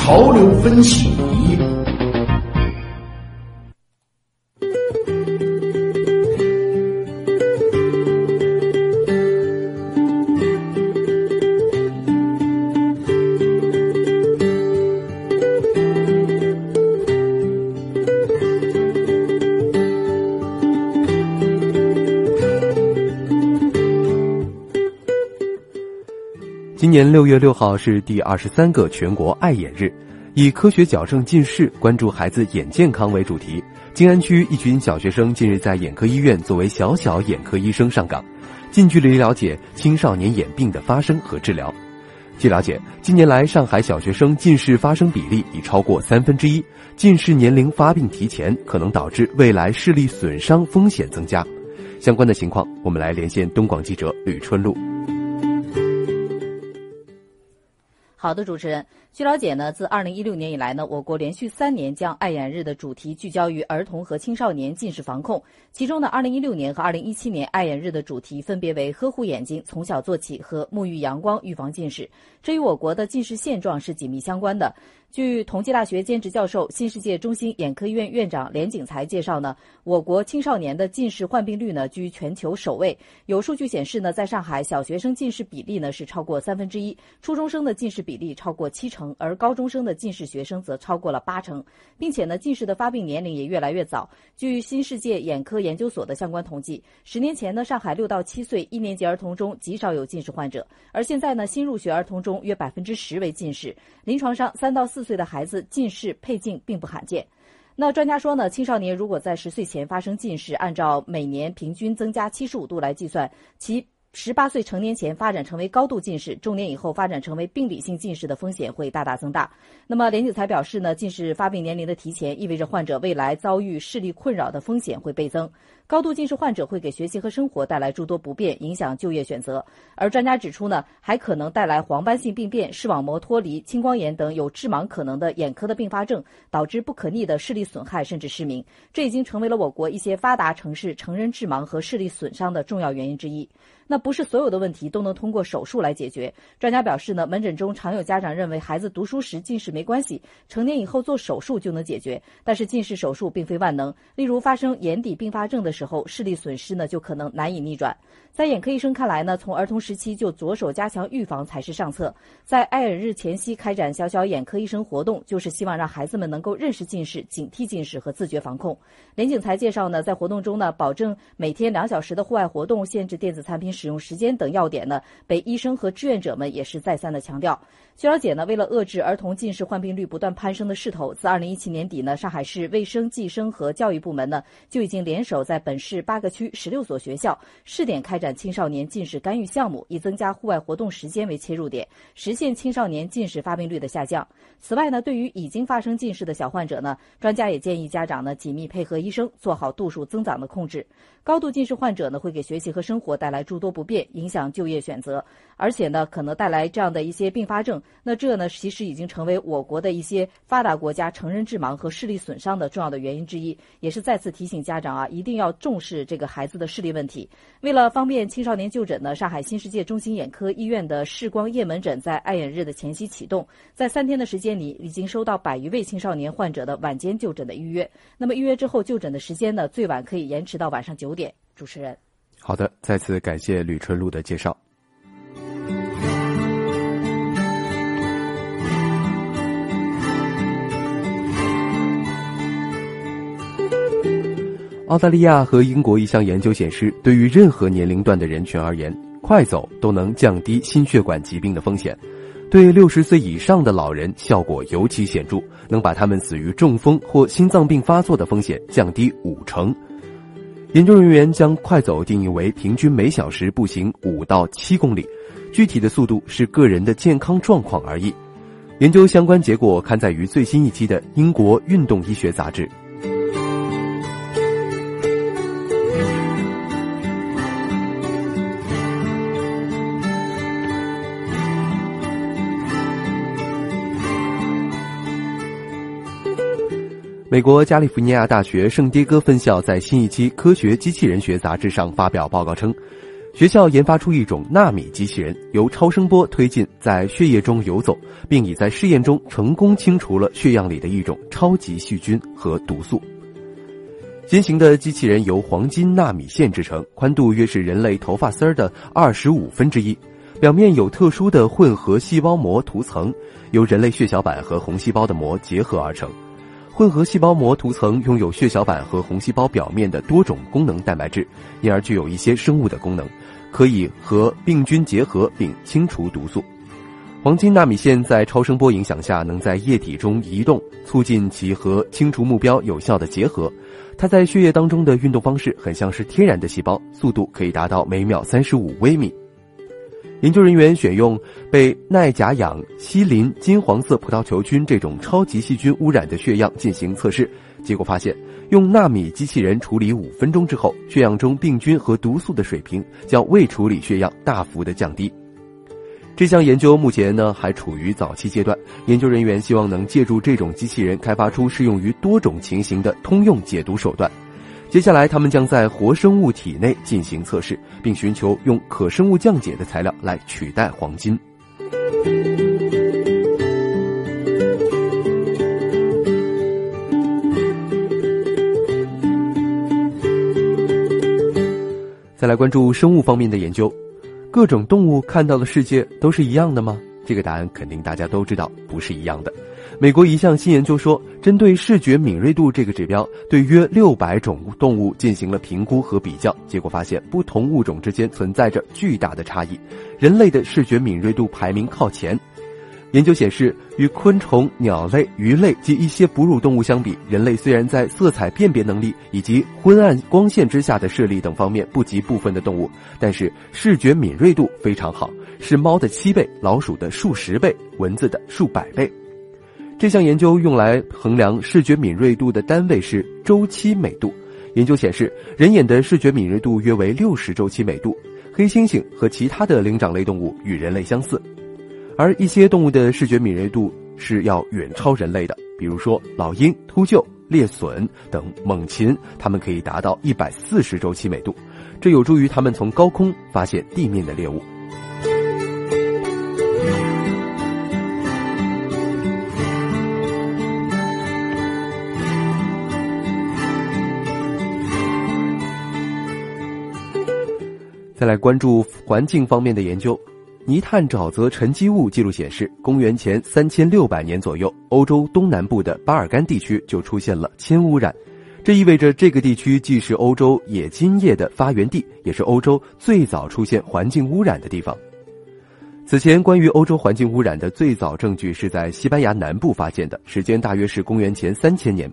潮流分析。今年六月六号是第二十三个全国爱眼日，以科学矫正近视、关注孩子眼健康为主题。静安区一群小学生近日在眼科医院作为小小眼科医生上岗，近距离了解青少年眼病的发生和治疗。据了解，近年来上海小学生近视发生比例已超过三分之一，近视年龄发病提前，可能导致未来视力损伤风险增加。相关的情况，我们来连线东广记者吕春露。好的，主持人。据了解呢，自二零一六年以来呢，我国连续三年将爱眼日的主题聚焦于儿童和青少年近视防控。其中呢，二零一六年和二零一七年爱眼日的主题分别为“呵护眼睛，从小做起”和“沐浴阳光，预防近视”。这与我国的近视现状是紧密相关的。据同济大学兼职教授、新世界中心眼科医院院长连景才介绍呢，我国青少年的近视患病率呢居全球首位。有数据显示呢，在上海小学生近视比例呢是超过三分之一，初中生的近视比例超过七成，而高中生的近视学生则超过了八成，并且呢，近视的发病年龄也越来越早。据新世界眼科研究所的相关统计，十年前呢，上海六到七岁一年级儿童中极少有近视患者，而现在呢，新入学儿童中约百分之十为近视。临床上，三到四四岁的孩子近视配镜并不罕见。那专家说呢，青少年如果在十岁前发生近视，按照每年平均增加七十五度来计算，其十八岁成年前发展成为高度近视，中年以后发展成为病理性近视的风险会大大增大。那么连景才表示呢，近视发病年龄的提前，意味着患者未来遭遇视力困扰的风险会倍增。高度近视患者会给学习和生活带来诸多不便，影响就业选择。而专家指出呢，还可能带来黄斑性病变、视网膜脱离、青光眼等有致盲可能的眼科的并发症，导致不可逆的视力损害甚至失明。这已经成为了我国一些发达城市成人致盲和视力损伤的重要原因之一。那不是所有的问题都能通过手术来解决。专家表示呢，门诊中常有家长认为孩子读书时近视没关系，成年以后做手术就能解决。但是近视手术并非万能，例如发生眼底并发症的时候，视力损失呢就可能难以逆转。在眼科医生看来呢，从儿童时期就着手加强预防才是上策。在爱尔日前夕开展小小眼科医生活动，就是希望让孩子们能够认识近视、警惕近视和自觉防控。林景才介绍呢，在活动中呢，保证每天两小时的户外活动，限制电子产品使用时间等要点呢，被医生和志愿者们也是再三的强调。据了解呢，为了遏制儿童近视患病率不断攀升的势头，自二零一七年底呢，上海市卫生计生和教育部门呢就已经联手在本本市八个区十六所学校试点开展青少年近视干预项目，以增加户外活动时间为切入点，实现青少年近视发病率的下降。此外呢，对于已经发生近视的小患者呢，专家也建议家长呢紧密配合医生，做好度数增长的控制。高度近视患者呢，会给学习和生活带来诸多不便，影响就业选择，而且呢，可能带来这样的一些并发症。那这呢，其实已经成为我国的一些发达国家成人致盲和视力损伤的重要的原因之一，也是再次提醒家长啊，一定要重视这个孩子的视力问题。为了方便青少年就诊呢，上海新世界中心眼科医院的视光夜门诊在爱眼日的前夕启动，在三天的时间里，已经收到百余位青少年患者的晚间就诊的预约。那么预约之后就诊的时间呢，最晚可以延迟到晚上九点。主持人，好的，再次感谢吕春露的介绍。澳大利亚和英国一项研究显示，对于任何年龄段的人群而言，快走都能降低心血管疾病的风险。对六十岁以上的老人效果尤其显著，能把他们死于中风或心脏病发作的风险降低五成。研究人员将快走定义为平均每小时步行五到七公里，具体的速度是个人的健康状况而异。研究相关结果刊载于最新一期的《英国运动医学杂志》。美国加利福尼亚大学圣迭戈分校在新一期《科学机器人学杂志》上发表报告称，学校研发出一种纳米机器人，由超声波推进在血液中游走，并已在试验中成功清除了血样里的一种超级细菌和毒素。新型的机器人由黄金纳米线制成，宽度约是人类头发丝儿的二十五分之一，表面有特殊的混合细胞膜涂层，由人类血小板和红细胞的膜结合而成。混合细胞膜涂层拥有血小板和红细胞表面的多种功能蛋白质，因而具有一些生物的功能，可以和病菌结合并清除毒素。黄金纳米线在超声波影响下能在液体中移动，促进其和清除目标有效的结合。它在血液当中的运动方式很像是天然的细胞，速度可以达到每秒三十五微米。研究人员选用被耐甲氧西林金黄色葡萄球菌这种超级细菌污染的血样进行测试，结果发现，用纳米机器人处理五分钟之后，血样中病菌和毒素的水平较未处理血样大幅的降低。这项研究目前呢还处于早期阶段，研究人员希望能借助这种机器人开发出适用于多种情形的通用解毒手段。接下来，他们将在活生物体内进行测试，并寻求用可生物降解的材料来取代黄金。再来关注生物方面的研究。各种动物看到的世界都是一样的吗？这个答案肯定大家都知道，不是一样的。美国一项新研究说，针对视觉敏锐度这个指标，对约六百种动物进行了评估和比较，结果发现不同物种之间存在着巨大的差异。人类的视觉敏锐度排名靠前。研究显示，与昆虫、鸟类、鱼类及一些哺乳动物相比，人类虽然在色彩辨别能力以及昏暗光线之下的视力等方面不及部分的动物，但是视觉敏锐度非常好，是猫的七倍、老鼠的数十倍、蚊子的数百倍。这项研究用来衡量视觉敏锐度的单位是周期美度。研究显示，人眼的视觉敏锐度约为六十周期美度。黑猩猩和其他的灵长类动物与人类相似。而一些动物的视觉敏锐度是要远超人类的，比如说老鹰、秃鹫、猎隼等猛禽，它们可以达到一百四十周期每度，这有助于它们从高空发现地面的猎物。再来关注环境方面的研究。泥炭沼泽沉积物记录显示，公元前三千六百年左右，欧洲东南部的巴尔干地区就出现了铅污染。这意味着这个地区既是欧洲冶金业的发源地，也是欧洲最早出现环境污染的地方。此前，关于欧洲环境污染的最早证据是在西班牙南部发现的，时间大约是公元前三千年。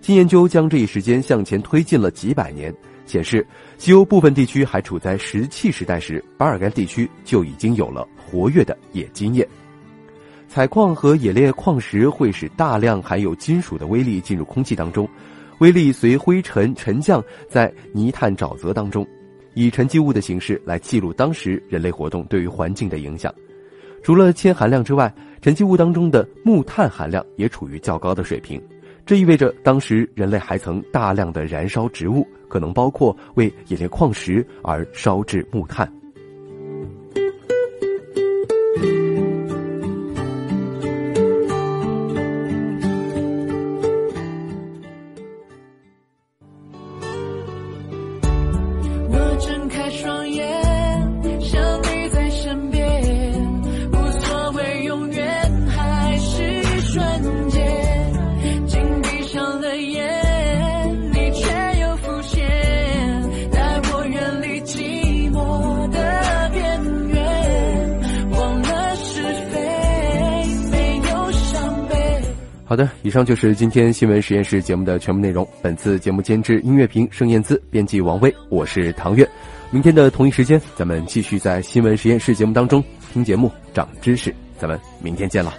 新研究将这一时间向前推进了几百年。显示，西欧部分地区还处在石器时代时，巴尔干地区就已经有了活跃的冶金业。采矿和冶炼矿石会使大量含有金属的微粒进入空气当中，微粒随灰尘沉降在泥炭沼泽当中，以沉积物的形式来记录当时人类活动对于环境的影响。除了铅含量之外，沉积物当中的木炭含量也处于较高的水平。这意味着当时人类还曾大量的燃烧植物，可能包括为冶炼矿石而烧制木炭。我睁开双眼好的，以上就是今天新闻实验室节目的全部内容。本次节目监制音乐评盛燕姿，编辑王威，我是唐月。明天的同一时间，咱们继续在新闻实验室节目当中听节目、长知识。咱们明天见了。